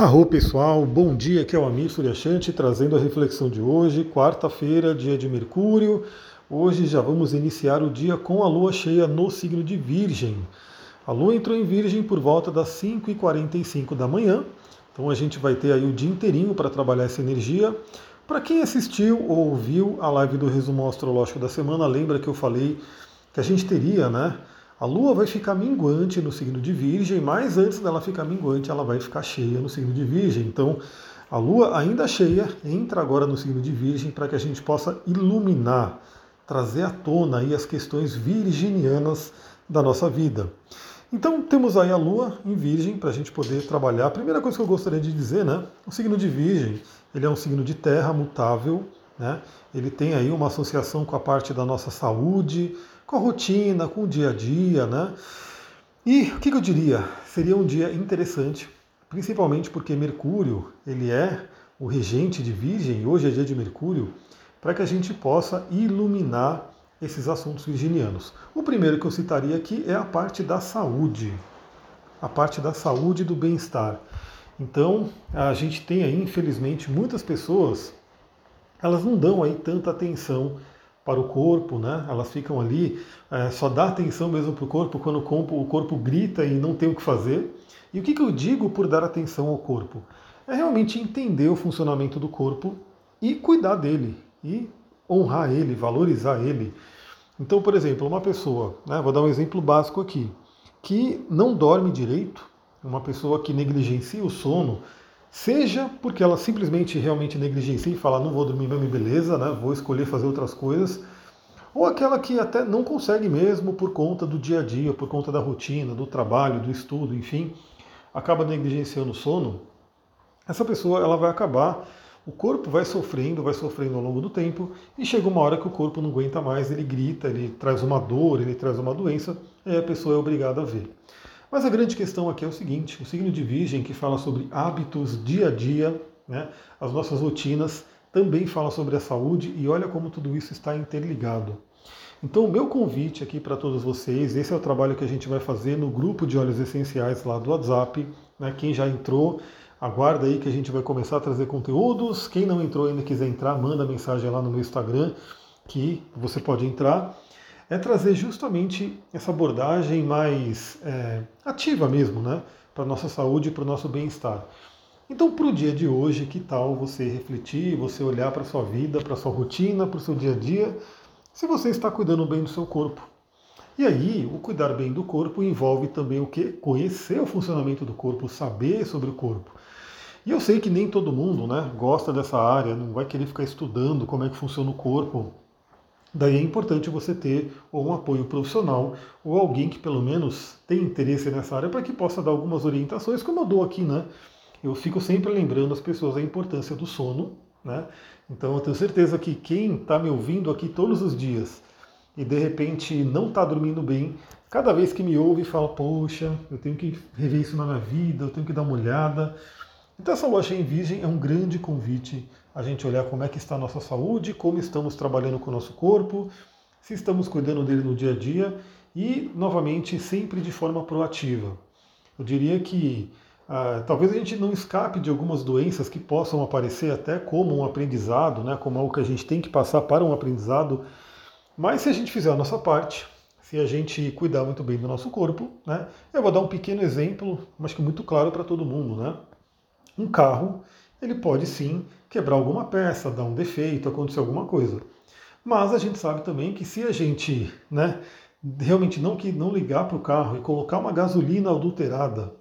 Arro pessoal, bom dia, aqui é o Amir Suryashanti trazendo a reflexão de hoje, quarta-feira, dia de Mercúrio. Hoje já vamos iniciar o dia com a lua cheia no signo de Virgem. A lua entrou em Virgem por volta das 5h45 da manhã, então a gente vai ter aí o dia inteirinho para trabalhar essa energia. Para quem assistiu ou ouviu a live do resumo astrológico da semana, lembra que eu falei que a gente teria, né? A Lua vai ficar minguante no signo de Virgem, mas antes dela ficar minguante, ela vai ficar cheia no signo de Virgem. Então, a Lua ainda cheia entra agora no signo de Virgem para que a gente possa iluminar, trazer à tona aí as questões virginianas da nossa vida. Então temos aí a Lua em Virgem para a gente poder trabalhar. A primeira coisa que eu gostaria de dizer, né? O signo de Virgem, ele é um signo de terra mutável, né? Ele tem aí uma associação com a parte da nossa saúde, com a rotina, com o dia a dia, né? E o que, eu diria? Seria um dia interessante, principalmente porque Mercúrio, ele é o regente de Virgem, hoje é dia de Mercúrio, para que a gente possa iluminar esses assuntos virginianos. O primeiro que eu citaria aqui é a parte da saúde, a parte da saúde e do bem-estar. Então, a gente tem aí, infelizmente, muitas pessoas, elas não dão aí tanta atenção para o corpo, né? Elas ficam ali, é, só dá atenção mesmo para o corpo quando o corpo, grita e não tem o que fazer. E o que, que eu digo por dar atenção ao corpo? É realmente entender o funcionamento do corpo e cuidar dele, e honrar ele, valorizar ele. Então, por exemplo, uma pessoa, né, vou dar um exemplo básico aqui, que não dorme direito, uma pessoa que negligencia o sono, Seja porque ela simplesmente realmente negligencia e fala, não vou dormir mesmo beleza, né? vou escolher fazer outras coisas. Ou aquela que até não consegue mesmo por conta do dia a dia, por conta da rotina, do trabalho, do estudo, enfim, acaba negligenciando o sono. Essa pessoa ela vai acabar, o corpo vai sofrendo, vai sofrendo ao longo do tempo, e chega uma hora que o corpo não aguenta mais, ele grita, ele traz uma dor, ele traz uma doença, e a pessoa é obrigada a ver. Mas a grande questão aqui é o seguinte: o signo de Virgem, que fala sobre hábitos dia a dia, né, as nossas rotinas, também fala sobre a saúde e olha como tudo isso está interligado. Então, o meu convite aqui para todos vocês, esse é o trabalho que a gente vai fazer no grupo de óleos essenciais lá do WhatsApp. Né, quem já entrou, aguarda aí que a gente vai começar a trazer conteúdos. Quem não entrou ainda quiser entrar, manda mensagem lá no meu Instagram que você pode entrar é trazer justamente essa abordagem mais é, ativa mesmo, né? Para a nossa saúde e para o nosso bem-estar. Então, para o dia de hoje, que tal você refletir, você olhar para a sua vida, para a sua rotina, para o seu dia a dia, se você está cuidando bem do seu corpo. E aí, o cuidar bem do corpo envolve também o que? Conhecer o funcionamento do corpo, saber sobre o corpo. E eu sei que nem todo mundo né, gosta dessa área, não vai querer ficar estudando como é que funciona o corpo Daí é importante você ter ou um apoio profissional ou alguém que pelo menos tem interesse nessa área para que possa dar algumas orientações, como eu dou aqui, né? Eu fico sempre lembrando as pessoas a importância do sono, né? Então eu tenho certeza que quem está me ouvindo aqui todos os dias e de repente não está dormindo bem, cada vez que me ouve fala, poxa, eu tenho que rever isso na minha vida, eu tenho que dar uma olhada. Então essa loja em Virgem é um grande convite a gente olhar como é que está a nossa saúde, como estamos trabalhando com o nosso corpo, se estamos cuidando dele no dia a dia e, novamente, sempre de forma proativa. Eu diria que ah, talvez a gente não escape de algumas doenças que possam aparecer até como um aprendizado, né, como algo que a gente tem que passar para um aprendizado, mas se a gente fizer a nossa parte, se a gente cuidar muito bem do nosso corpo, né, eu vou dar um pequeno exemplo, mas que muito claro para todo mundo, né? um carro, ele pode sim quebrar alguma peça, dar um defeito, acontecer alguma coisa. Mas a gente sabe também que se a gente né, realmente não, que, não ligar para o carro e colocar uma gasolina adulterada,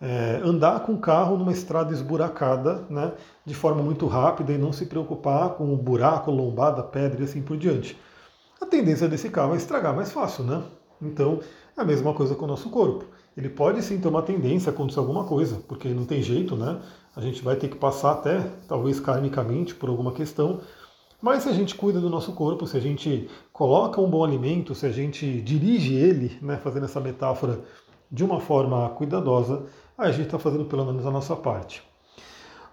é, andar com o carro numa estrada esburacada, né, de forma muito rápida e não se preocupar com o buraco, lombada, pedra e assim por diante. A tendência desse carro é estragar mais fácil, né? Então, é a mesma coisa com o nosso corpo ele pode sim ter uma tendência a acontecer alguma coisa, porque não tem jeito, né? A gente vai ter que passar até, talvez karmicamente, por alguma questão. Mas se a gente cuida do nosso corpo, se a gente coloca um bom alimento, se a gente dirige ele, né, fazendo essa metáfora de uma forma cuidadosa, a gente está fazendo pelo menos a nossa parte.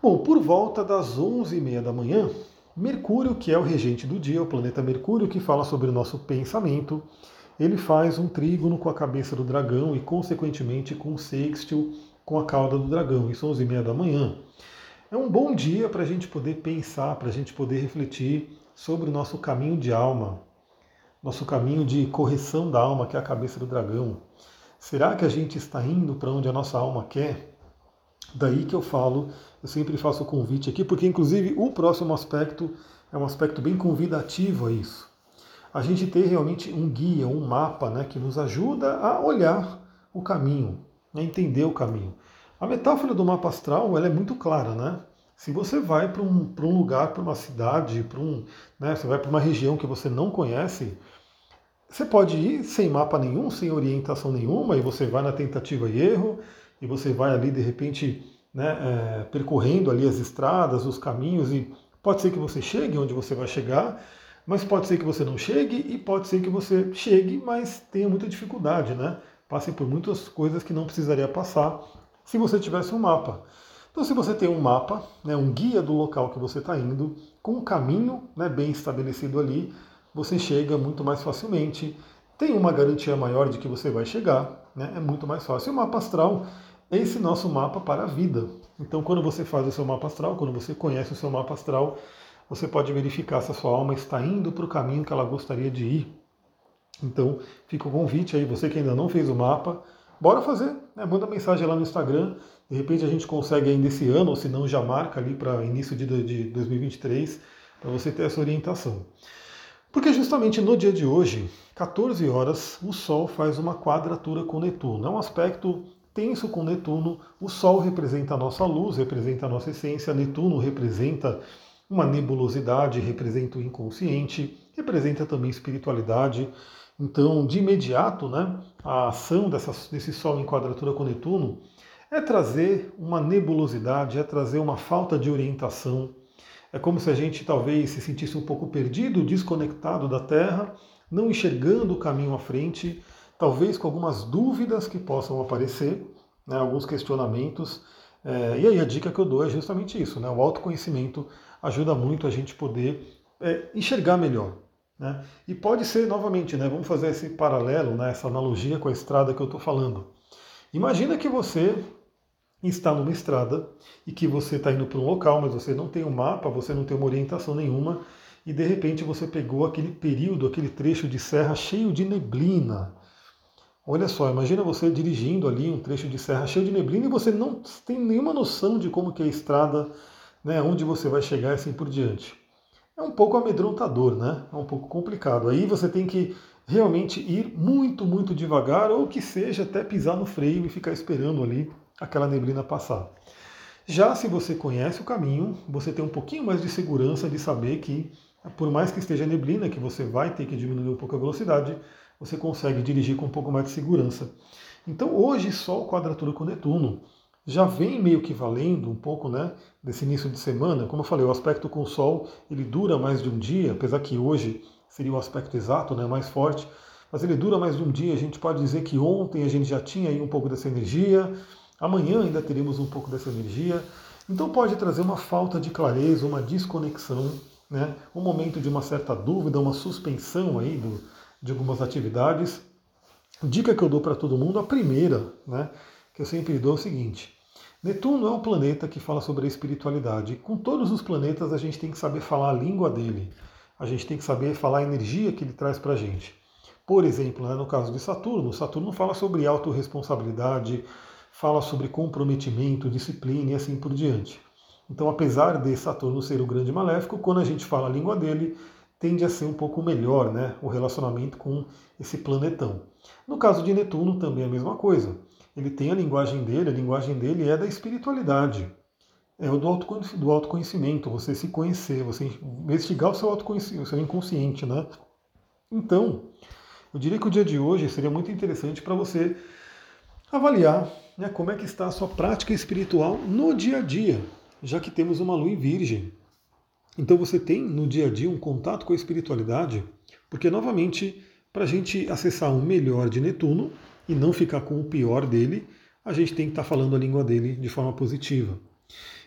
Bom, por volta das 11h30 da manhã, Mercúrio, que é o regente do dia, o planeta Mercúrio, que fala sobre o nosso pensamento, ele faz um trígono com a cabeça do dragão e, consequentemente, com o sextil com a cauda do dragão, isso 11 e meia da manhã. É um bom dia para a gente poder pensar, para a gente poder refletir sobre o nosso caminho de alma, nosso caminho de correção da alma, que é a cabeça do dragão. Será que a gente está indo para onde a nossa alma quer? Daí que eu falo, eu sempre faço o convite aqui, porque inclusive o próximo aspecto é um aspecto bem convidativo a isso. A gente ter realmente um guia, um mapa, né, que nos ajuda a olhar o caminho, a entender o caminho. A metáfora do mapa astral ela é muito clara, né? Se você vai para um, um lugar, para uma cidade, para um, né, você vai para uma região que você não conhece, você pode ir sem mapa nenhum, sem orientação nenhuma, e você vai na tentativa e erro, e você vai ali de repente né, é, percorrendo ali as estradas, os caminhos, e pode ser que você chegue onde você vai chegar, mas pode ser que você não chegue, e pode ser que você chegue, mas tenha muita dificuldade, né? Passe por muitas coisas que não precisaria passar se você tivesse um mapa. Então, se você tem um mapa, né, um guia do local que você está indo, com um caminho né, bem estabelecido ali, você chega muito mais facilmente. Tem uma garantia maior de que você vai chegar, né, é muito mais fácil. E o mapa astral é esse nosso mapa para a vida. Então, quando você faz o seu mapa astral, quando você conhece o seu mapa astral, você pode verificar se a sua alma está indo para o caminho que ela gostaria de ir. Então, fica o convite aí, você que ainda não fez o mapa, bora fazer, né? manda mensagem lá no Instagram, de repente a gente consegue ainda esse ano, ou se não já marca ali para início de 2023, para você ter essa orientação. Porque justamente no dia de hoje, 14 horas, o Sol faz uma quadratura com Netuno. É um aspecto tenso com Netuno. O Sol representa a nossa luz, representa a nossa essência. Netuno representa uma nebulosidade, representa o inconsciente, representa também espiritualidade. Então, de imediato, né, a ação dessa, desse Sol em quadratura com Netuno é trazer uma nebulosidade, é trazer uma falta de orientação. É como se a gente talvez se sentisse um pouco perdido, desconectado da Terra, não enxergando o caminho à frente, talvez com algumas dúvidas que possam aparecer, né, alguns questionamentos. É, e aí a dica que eu dou é justamente isso, né? O autoconhecimento ajuda muito a gente poder é, enxergar melhor. Né? E pode ser, novamente, né, vamos fazer esse paralelo, né, essa analogia com a estrada que eu estou falando. Imagina que você está numa estrada e que você está indo para um local, mas você não tem um mapa, você não tem uma orientação nenhuma, e de repente você pegou aquele período, aquele trecho de serra cheio de neblina. Olha só, imagina você dirigindo ali um trecho de serra cheio de neblina e você não tem nenhuma noção de como que é a estrada, né, onde você vai chegar e assim por diante é um pouco amedrontador, né? É um pouco complicado. Aí você tem que realmente ir muito, muito devagar, ou que seja até pisar no freio e ficar esperando ali aquela neblina passar. Já se você conhece o caminho, você tem um pouquinho mais de segurança de saber que, por mais que esteja neblina, que você vai ter que diminuir um pouco a velocidade, você consegue dirigir com um pouco mais de segurança. Então hoje Sol quadratura com Netuno já vem meio que valendo um pouco né, desse início de semana. Como eu falei, o aspecto com o Sol ele dura mais de um dia, apesar que hoje seria o aspecto exato, né, mais forte, mas ele dura mais de um dia. A gente pode dizer que ontem a gente já tinha aí um pouco dessa energia, amanhã ainda teremos um pouco dessa energia. Então pode trazer uma falta de clareza, uma desconexão, né, um momento de uma certa dúvida, uma suspensão aí do, de algumas atividades. Dica que eu dou para todo mundo, a primeira, né, eu sempre dou o seguinte: Netuno é um planeta que fala sobre a espiritualidade. Com todos os planetas, a gente tem que saber falar a língua dele. A gente tem que saber falar a energia que ele traz para a gente. Por exemplo, né, no caso de Saturno, Saturno fala sobre autorresponsabilidade, fala sobre comprometimento, disciplina e assim por diante. Então, apesar de Saturno ser o grande maléfico, quando a gente fala a língua dele, tende a ser um pouco melhor né, o relacionamento com esse planetão. No caso de Netuno, também é a mesma coisa ele tem a linguagem dele, a linguagem dele é da espiritualidade, é o do autoconhecimento, você se conhecer, você investigar o seu autoconhecimento, o seu inconsciente, né? Então, eu diria que o dia de hoje seria muito interessante para você avaliar né, como é que está a sua prática espiritual no dia a dia, já que temos uma lua em virgem. Então você tem no dia a dia um contato com a espiritualidade, porque novamente, para a gente acessar o melhor de Netuno, e não ficar com o pior dele, a gente tem que estar tá falando a língua dele de forma positiva.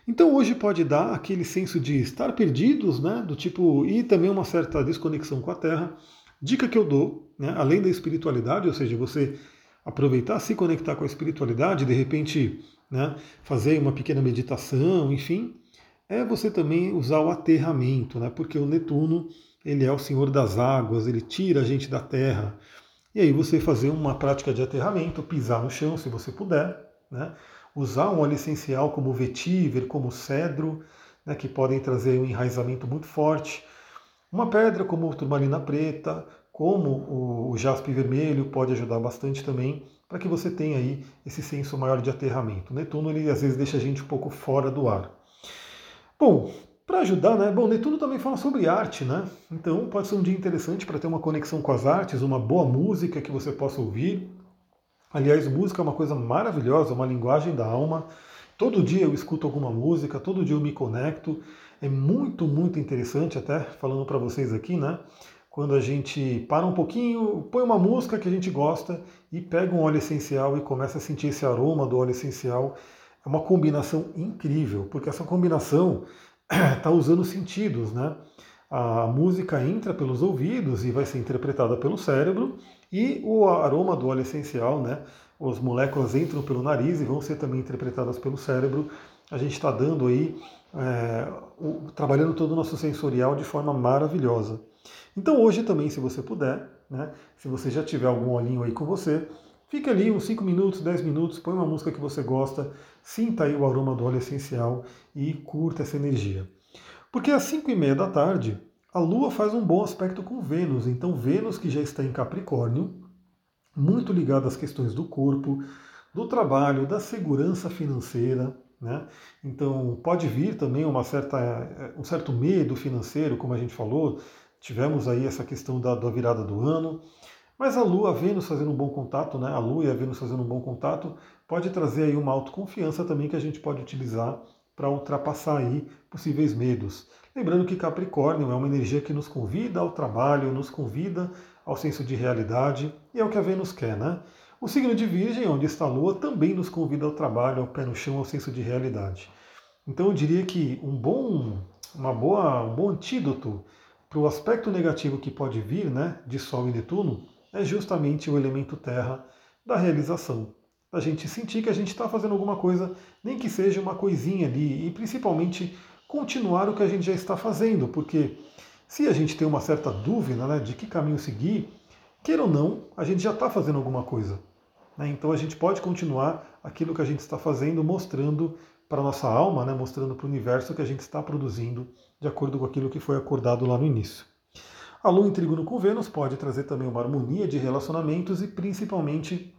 Então hoje pode dar aquele senso de estar perdidos, né, do tipo e também uma certa desconexão com a Terra. Dica que eu dou, né, além da espiritualidade, ou seja, você aproveitar, se conectar com a espiritualidade, de repente né, fazer uma pequena meditação, enfim, é você também usar o aterramento, né, porque o Netuno ele é o senhor das águas, ele tira a gente da terra. E aí você fazer uma prática de aterramento, pisar no chão se você puder, né, usar um óleo essencial como vetiver, como cedro, né, que podem trazer um enraizamento muito forte. Uma pedra como turmalina preta, como o jaspe vermelho, pode ajudar bastante também para que você tenha aí esse senso maior de aterramento. O Netuno ele às vezes deixa a gente um pouco fora do ar. Bom, para ajudar, né? Bom, Netuno também fala sobre arte, né? Então pode ser um dia interessante para ter uma conexão com as artes, uma boa música que você possa ouvir. Aliás, música é uma coisa maravilhosa, uma linguagem da alma. Todo dia eu escuto alguma música, todo dia eu me conecto. É muito, muito interessante, até falando para vocês aqui, né? Quando a gente para um pouquinho, põe uma música que a gente gosta e pega um óleo essencial e começa a sentir esse aroma do óleo essencial. É uma combinação incrível, porque essa combinação está usando sentidos, né? A música entra pelos ouvidos e vai ser interpretada pelo cérebro, e o aroma do óleo essencial, né? As moléculas entram pelo nariz e vão ser também interpretadas pelo cérebro. A gente está dando aí, é, o, trabalhando todo o nosso sensorial de forma maravilhosa. Então hoje também, se você puder, né, se você já tiver algum olhinho aí com você, fique ali uns 5 minutos, 10 minutos, põe uma música que você gosta, sinta aí o aroma do óleo essencial e curta essa energia. Porque às 5 e meia da tarde, a Lua faz um bom aspecto com Vênus. Então Vênus, que já está em Capricórnio, muito ligado às questões do corpo, do trabalho, da segurança financeira. Né? Então pode vir também uma certa, um certo medo financeiro, como a gente falou. Tivemos aí essa questão da, da virada do ano. Mas a Lua, a Vênus fazendo um bom contato, né? a Lua e a Vênus fazendo um bom contato, pode trazer aí uma autoconfiança também que a gente pode utilizar para ultrapassar aí possíveis medos. Lembrando que Capricórnio é uma energia que nos convida ao trabalho, nos convida ao senso de realidade, e é o que a Vênus quer, né? O signo de Virgem, onde está a Lua, também nos convida ao trabalho, ao pé no chão, ao senso de realidade. Então eu diria que um bom, uma boa, um bom antídoto para o aspecto negativo que pode vir né, de Sol e Netuno é justamente o elemento terra da realização. Da gente sentir que a gente está fazendo alguma coisa, nem que seja uma coisinha ali, e principalmente continuar o que a gente já está fazendo, porque se a gente tem uma certa dúvida né, de que caminho seguir, queira ou não, a gente já está fazendo alguma coisa. Né? Então a gente pode continuar aquilo que a gente está fazendo, mostrando para a nossa alma, né, mostrando para o universo que a gente está produzindo de acordo com aquilo que foi acordado lá no início. A Lua em trígono com Vênus pode trazer também uma harmonia de relacionamentos e principalmente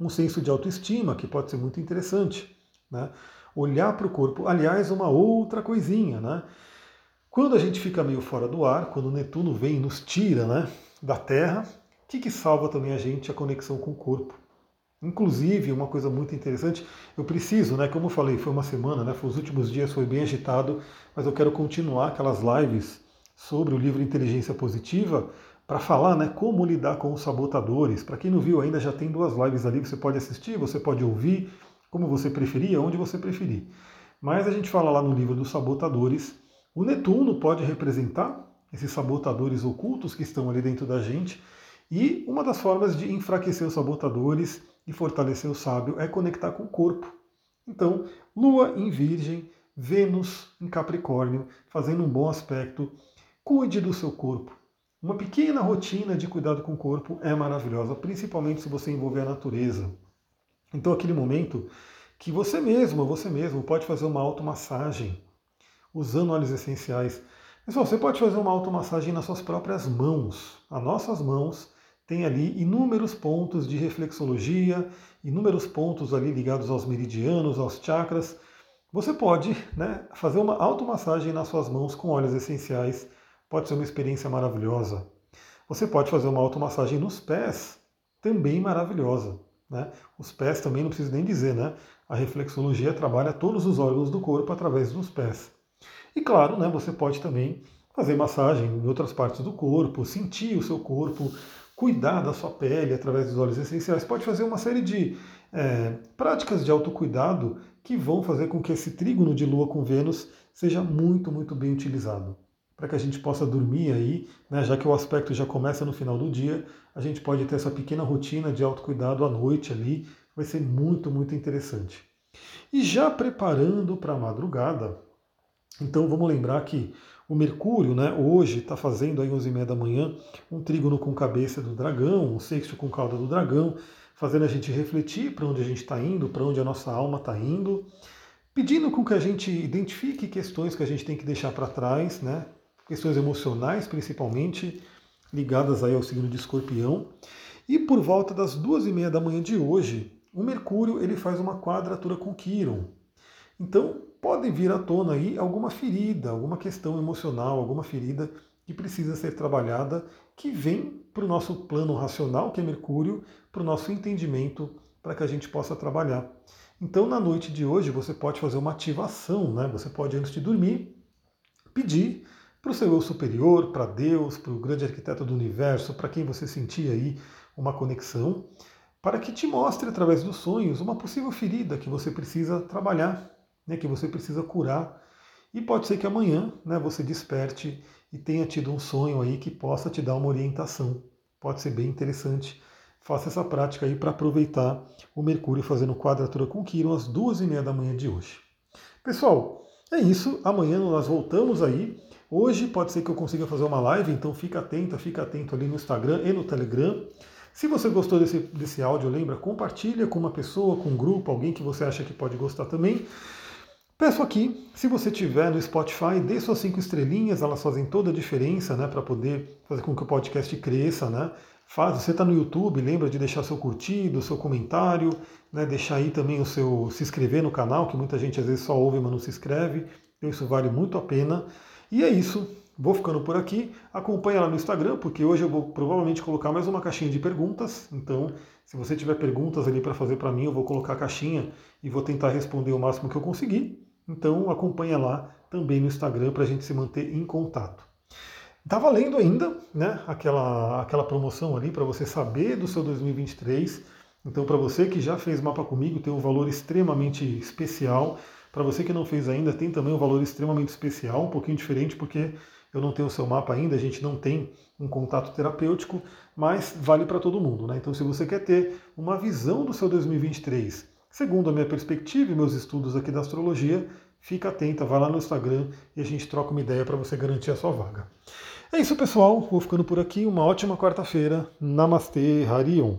um senso de autoestima, que pode ser muito interessante. Né? Olhar para o corpo. Aliás, uma outra coisinha, né? Quando a gente fica meio fora do ar, quando o Netuno vem e nos tira né, da Terra, o que, que salva também a gente? A conexão com o corpo. Inclusive, uma coisa muito interessante, eu preciso, né? Como eu falei, foi uma semana, né? Foi os últimos dias, foi bem agitado, mas eu quero continuar aquelas lives sobre o livro Inteligência Positiva para falar né, como lidar com os sabotadores. Para quem não viu ainda, já tem duas lives ali, você pode assistir, você pode ouvir, como você preferir, onde você preferir. Mas a gente fala lá no livro dos sabotadores. O Netuno pode representar esses sabotadores ocultos que estão ali dentro da gente. E uma das formas de enfraquecer os sabotadores e fortalecer o sábio é conectar com o corpo. Então, Lua em Virgem, Vênus em Capricórnio, fazendo um bom aspecto Cuide do seu corpo. Uma pequena rotina de cuidado com o corpo é maravilhosa, principalmente se você envolver a natureza. Então, aquele momento que você mesmo, você mesmo, pode fazer uma automassagem usando óleos essenciais. Pessoal, você pode fazer uma automassagem nas suas próprias mãos. As nossas mãos têm ali inúmeros pontos de reflexologia, inúmeros pontos ali ligados aos meridianos, aos chakras. Você pode né, fazer uma automassagem nas suas mãos com óleos essenciais pode ser uma experiência maravilhosa. Você pode fazer uma automassagem nos pés, também maravilhosa. Né? Os pés também não preciso nem dizer, né? A reflexologia trabalha todos os órgãos do corpo através dos pés. E claro, né, você pode também fazer massagem em outras partes do corpo, sentir o seu corpo, cuidar da sua pele através dos óleos essenciais. Pode fazer uma série de é, práticas de autocuidado que vão fazer com que esse trígono de Lua com Vênus seja muito, muito bem utilizado para que a gente possa dormir aí, né, já que o aspecto já começa no final do dia, a gente pode ter essa pequena rotina de autocuidado à noite ali, vai ser muito, muito interessante. E já preparando para a madrugada, então vamos lembrar que o Mercúrio, né, hoje está fazendo aí 11h30 da manhã um trígono com cabeça do dragão, um sexto com cauda do dragão, fazendo a gente refletir para onde a gente está indo, para onde a nossa alma está indo, pedindo com que a gente identifique questões que a gente tem que deixar para trás, né, questões emocionais principalmente, ligadas aí ao signo de escorpião. E por volta das duas e meia da manhã de hoje, o Mercúrio ele faz uma quadratura com Quiron. Então podem vir à tona aí alguma ferida, alguma questão emocional, alguma ferida que precisa ser trabalhada, que vem para o nosso plano racional, que é Mercúrio, para o nosso entendimento, para que a gente possa trabalhar. Então, na noite de hoje, você pode fazer uma ativação, né? Você pode, antes de dormir, pedir para o seu eu superior, para Deus, para o grande arquiteto do universo, para quem você sentir aí uma conexão, para que te mostre através dos sonhos uma possível ferida que você precisa trabalhar, né, que você precisa curar. E pode ser que amanhã né, você desperte e tenha tido um sonho aí que possa te dar uma orientação. Pode ser bem interessante. Faça essa prática aí para aproveitar o Mercúrio fazendo quadratura com Quiron às duas e meia da manhã de hoje. Pessoal, é isso. Amanhã nós voltamos aí Hoje pode ser que eu consiga fazer uma live, então fica atento, fica atento ali no Instagram e no Telegram. Se você gostou desse, desse áudio, lembra, compartilha com uma pessoa, com um grupo, alguém que você acha que pode gostar também. Peço aqui, se você tiver no Spotify, dê suas cinco estrelinhas, elas fazem toda a diferença, né, para poder fazer com que o podcast cresça, né? Faz, você está no YouTube, lembra de deixar seu curtido, seu comentário, né, deixar aí também o seu se inscrever no canal, que muita gente às vezes só ouve, mas não se inscreve. Então isso vale muito a pena. E é isso. Vou ficando por aqui. Acompanha lá no Instagram, porque hoje eu vou provavelmente colocar mais uma caixinha de perguntas. Então, se você tiver perguntas ali para fazer para mim, eu vou colocar a caixinha e vou tentar responder o máximo que eu conseguir. Então, acompanha lá também no Instagram para a gente se manter em contato. Tá valendo ainda, né? Aquela, aquela promoção ali para você saber do seu 2023. Então, para você que já fez mapa comigo, tem um valor extremamente especial. Para você que não fez ainda, tem também um valor extremamente especial, um pouquinho diferente, porque eu não tenho o seu mapa ainda, a gente não tem um contato terapêutico, mas vale para todo mundo. Né? Então, se você quer ter uma visão do seu 2023, segundo a minha perspectiva e meus estudos aqui da astrologia, fica atenta, vai lá no Instagram e a gente troca uma ideia para você garantir a sua vaga. É isso, pessoal. Vou ficando por aqui. Uma ótima quarta-feira. Namastê, Harion.